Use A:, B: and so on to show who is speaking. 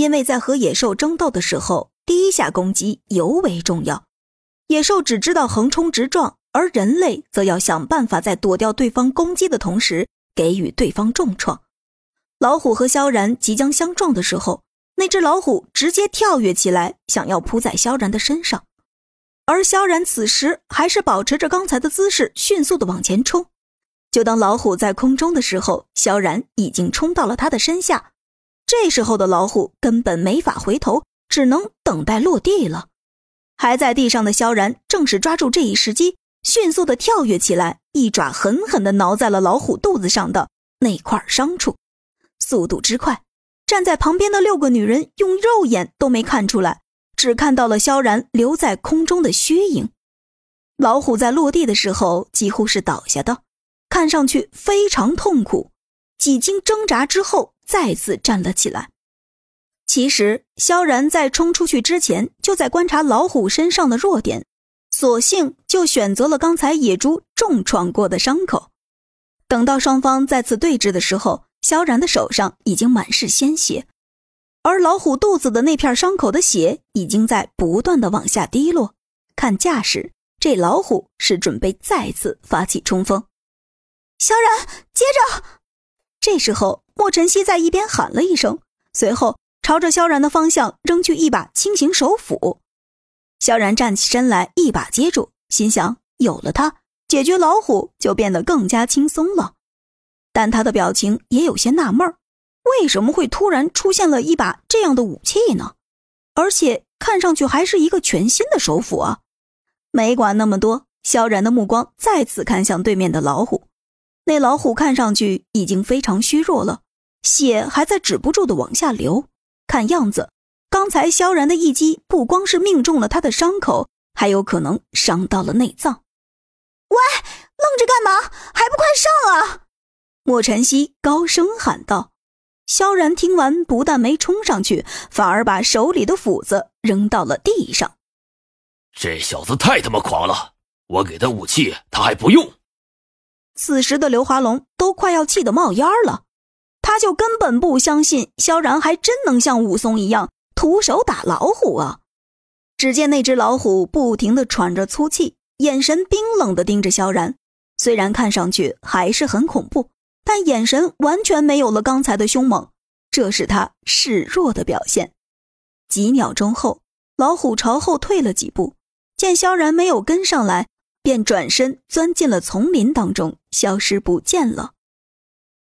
A: 因为在和野兽争斗的时候，第一下攻击尤为重要。野兽只知道横冲直撞，而人类则要想办法在躲掉对方攻击的同时，给予对方重创。老虎和萧然即将相撞的时候，那只老虎直接跳跃起来，想要扑在萧然的身上，而萧然此时还是保持着刚才的姿势，迅速的往前冲。就当老虎在空中的时候，萧然已经冲到了他的身下。这时候的老虎根本没法回头，只能等待落地了。还在地上的萧然正是抓住这一时机，迅速的跳跃起来，一爪狠狠的挠在了老虎肚子上的那块伤处。速度之快，站在旁边的六个女人用肉眼都没看出来，只看到了萧然留在空中的虚影。老虎在落地的时候几乎是倒下的，看上去非常痛苦。几经挣扎之后。再次站了起来。其实，萧然在冲出去之前就在观察老虎身上的弱点，索性就选择了刚才野猪重创过的伤口。等到双方再次对峙的时候，萧然的手上已经满是鲜血，而老虎肚子的那片伤口的血已经在不断的往下滴落。看架势，这老虎是准备再次发起冲锋。
B: 萧然，接着。
A: 这时候。莫晨曦在一边喊了一声，随后朝着萧然的方向扔去一把轻型手斧。萧然站起身来，一把接住，心想：有了它，解决老虎就变得更加轻松了。但他的表情也有些纳闷，为什么会突然出现了一把这样的武器呢？而且看上去还是一个全新的手斧啊！没管那么多，萧然的目光再次看向对面的老虎。那老虎看上去已经非常虚弱了。血还在止不住的往下流，看样子，刚才萧然的一击不光是命中了他的伤口，还有可能伤到了内脏。
B: 喂，愣着干嘛？还不快上啊！
A: 莫晨曦高声喊道。萧然听完，不但没冲上去，反而把手里的斧子扔到了地上。
C: 这小子太他妈狂了！我给他武器，他还不用。
A: 此时的刘华龙都快要气得冒烟了。他就根本不相信萧然还真能像武松一样徒手打老虎啊！只见那只老虎不停的喘着粗气，眼神冰冷的盯着萧然。虽然看上去还是很恐怖，但眼神完全没有了刚才的凶猛，这是他示弱的表现。几秒钟后，老虎朝后退了几步，见萧然没有跟上来，便转身钻进了丛林当中，消失不见了。